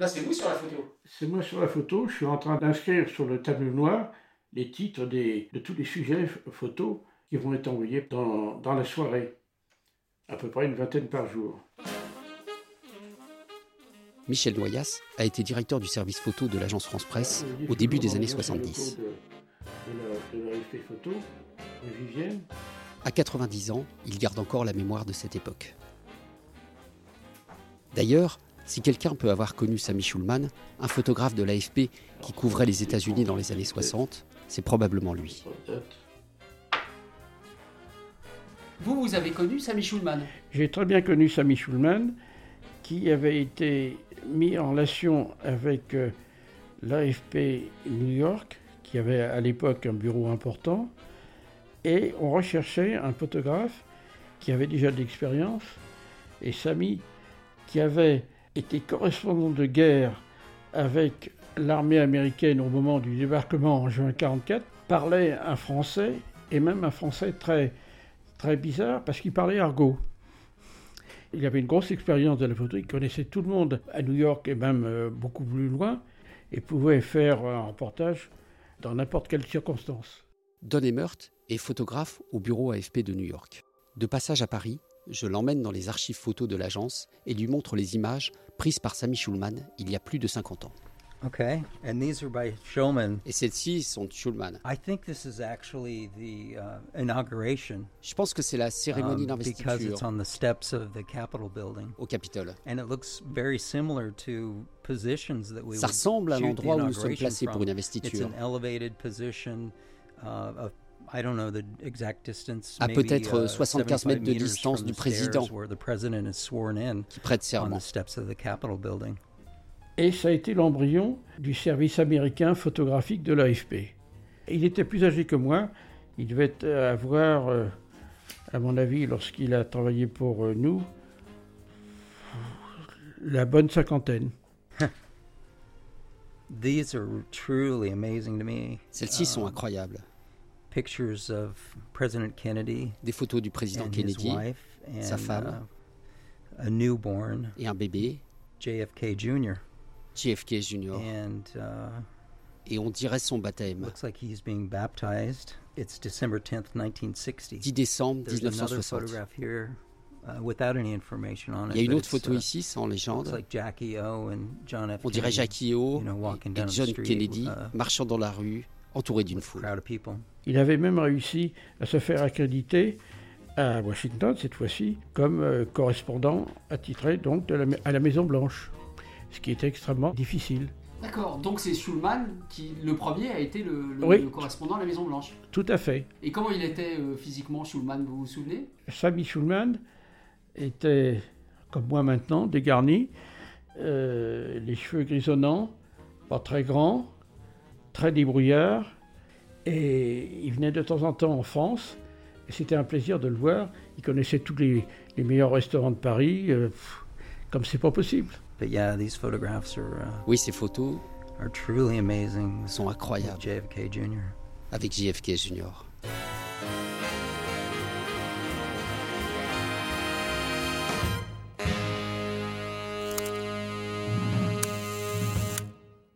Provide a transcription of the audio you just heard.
Là, c'est vous sur la photo. C'est moi sur la photo. Je suis en train d'inscrire sur le tableau noir les titres des, de tous les sujets photos qui vont être envoyés dans, dans la soirée. À peu près une vingtaine par jour. Michel Noyas a été directeur du service photo de l'agence France Presse au début des années 70. À 90 ans, il garde encore la mémoire de cette époque. D'ailleurs, si quelqu'un peut avoir connu Samy Schulman, un photographe de l'AFP qui couvrait les États-Unis dans les années 60, c'est probablement lui. Vous, vous avez connu Samy Schulman? J'ai très bien connu Samy Schulman, qui avait été mis en relation avec euh, l'AFP New York, qui avait à l'époque un bureau important, et on recherchait un photographe qui avait déjà de l'expérience, et Samy, qui avait été correspondant de guerre avec l'armée américaine au moment du débarquement en juin 1944, parlait un français, et même un français très, très bizarre, parce qu'il parlait argot. Il avait une grosse expérience de la photo, il connaissait tout le monde à New York et même euh, beaucoup plus loin, et pouvait faire un reportage dans n'importe quelle circonstance. Don Emert est photographe au bureau AFP de New York. De passage à Paris, je l'emmène dans les archives photos de l'agence et lui montre les images prises par Samy Schulman il y a plus de 50 ans. Okay, and these are by Schulman. Et celles-ci sont de Schulman. I think this is actually the uh, inauguration. Je pense que c'est la cérémonie um, d'investiture because it's on the steps of the Capitol building. au Capitole. And it looks very similar to positions that we Ça ressemble à l'endroit où nous sommes placés pour une It's investiture. an elevated position uh, of I don't know the exact distance. À peut-être uh, 75 mètres de 75 meters distance du the président. qui prête on serment. the steps of the Capitol building. Et ça a été l'embryon du service américain photographique de l'AFP. Il était plus âgé que moi. Il devait avoir, euh, à mon avis, lorsqu'il a travaillé pour euh, nous, la bonne cinquantaine. These are truly amazing to me. Celles-ci sont Um, incroyables. Pictures of President Kennedy Des photos du président and Kennedy his wife and sa femme. uh, a newborn et un bébé, JFK Jr. JFK Jr. and uh, Et on dirait son baptême. looks like he's being baptized. It's December 10th, 1960. 10 décembre There's another 1960. photograph here uh, without any information on it. Il y a une autre it's, photo uh, ici sans légende. like Jackie O and John F. On dirait Jackie O you know, et the John Kennedy uh, marchant dans la rue, entourés d'une foule. Il avait même réussi à se faire accréditer à Washington, cette fois-ci, comme euh, correspondant attitré donc de la, à la Maison Blanche, ce qui était extrêmement difficile. D'accord, donc c'est Schulman qui, le premier, a été le, le- Oui. le correspondant à la Maison Blanche. Tout à fait. Et comment il était euh, physiquement, Schulman, vous vous souvenez? Samy Schulman était, comme moi maintenant, dégarni, euh, les cheveux grisonnants, pas très grands, très débrouillard, et il venait de temps en temps en France, et c'était un plaisir de le voir. Il connaissait tous les, les meilleurs restaurants de Paris, euh, pff, comme c'est pas possible. But yeah, these photographs are uh, Oui, ces photos are truly amazing. sont with incroyables JFK Jr. avec JFK Jr.